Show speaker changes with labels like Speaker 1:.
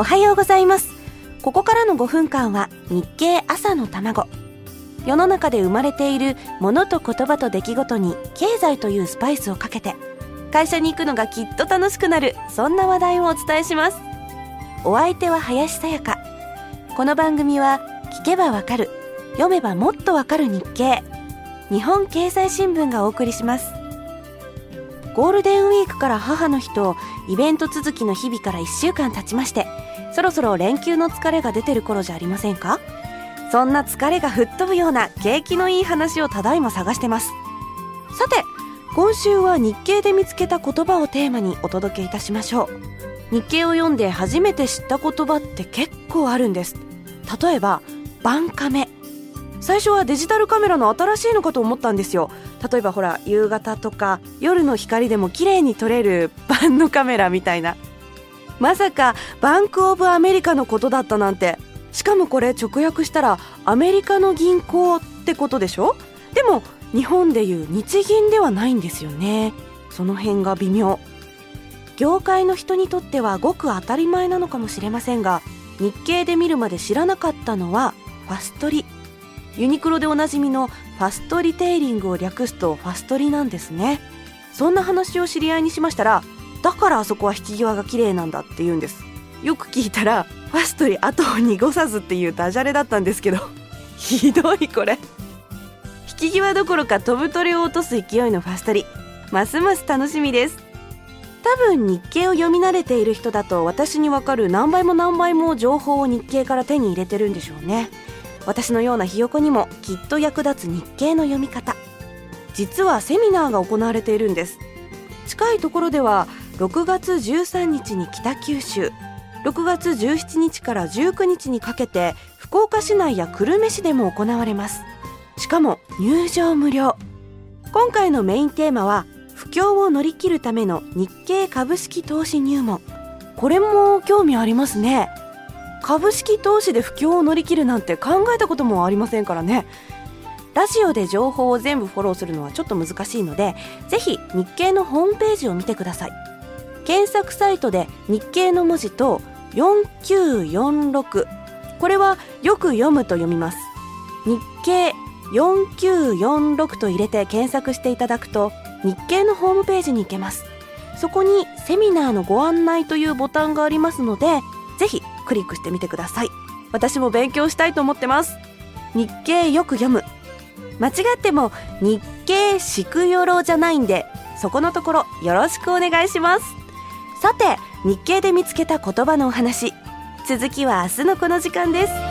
Speaker 1: おはようございます。ここからの5分間は日経朝の卵。世の中で生まれているものと言葉と出来事に経済というスパイスをかけて会社に行くのがきっと楽しくなるそんな話題をお伝えします。お相手は林さやか。この番組は聞けばわかる読めばもっとわかる日経。日本経済新聞がお送りします。ゴールデンウィークから母の日とイベント続きの日々から1週間経ちましてそろそろ連休の疲れが出てる頃じゃありませんか？そんな疲れが吹っ飛ぶような景気のいい話をただいま探してます。さて今週は日経で見つけた言葉をテーマにお届けいたしましょう。日経を読んで初めて知った言葉って結構あるんです。例えばバンカメ。最初はデジタルカメラの新しいのかと思ったんですよ。例えばほら夕方とか夜の光でも綺麗に撮れるバンのカメラみたいな。まさかバンク・オブ・アメリカのことだったなんて。しかもこれ直訳したらアメリカの銀行ってことでしょ？でも日本でいう日銀ではないんですよね。その辺が微妙。業界の人にとってはごく当たり前なのかもしれませんが日経で見るまで知らなかったのはファストリ。ユニクロでおなじみのファストリテイリングを略すとファストリなんですね。そんな話を知り合いにしましたらだからあそこは引き際が綺麗なんだって言うんです。よく聞いたらファストリ後を濁さずっていうダジャレだったんですけど ひどいこれ。引き際どころか飛ぶ鳥を落とす勢いのファストリますます楽しみです。多分日経を読み慣れている人だと私にわかる何倍も何倍も情報を日経から手に入れてるんでしょうね。私のようなひよこにもきっと役立つ日経の読み方。実はセミナーが行われているんです。近いところでは6月13日に北九州。6月17日から19日にかけて福岡市内や久留米市でも行われます。しかも入場無料。今回のメインテーマは不況を乗り切るための日経株式投資入門。これも興味ありますね。株式投資で不況を乗り切るなんて考えたこともありませんからね。ラジオで情報を全部フォローするのはちょっと難しいのでぜひ日経のホームページを見てください。検索サイトで日経の文字と4946これはよく読むと読みます。日経4946と入れて検索していただくと日経のホームページに行けます。そこにセミナーのご案内というボタンがありますのでぜひクリックしてみてください。私も勉強したいと思ってます。日経よく読む。間違っても日経しくよろじゃないんでそこのところよろしくお願いします。さて日経で見つけた言葉のお話。続きは明日のこの時間です。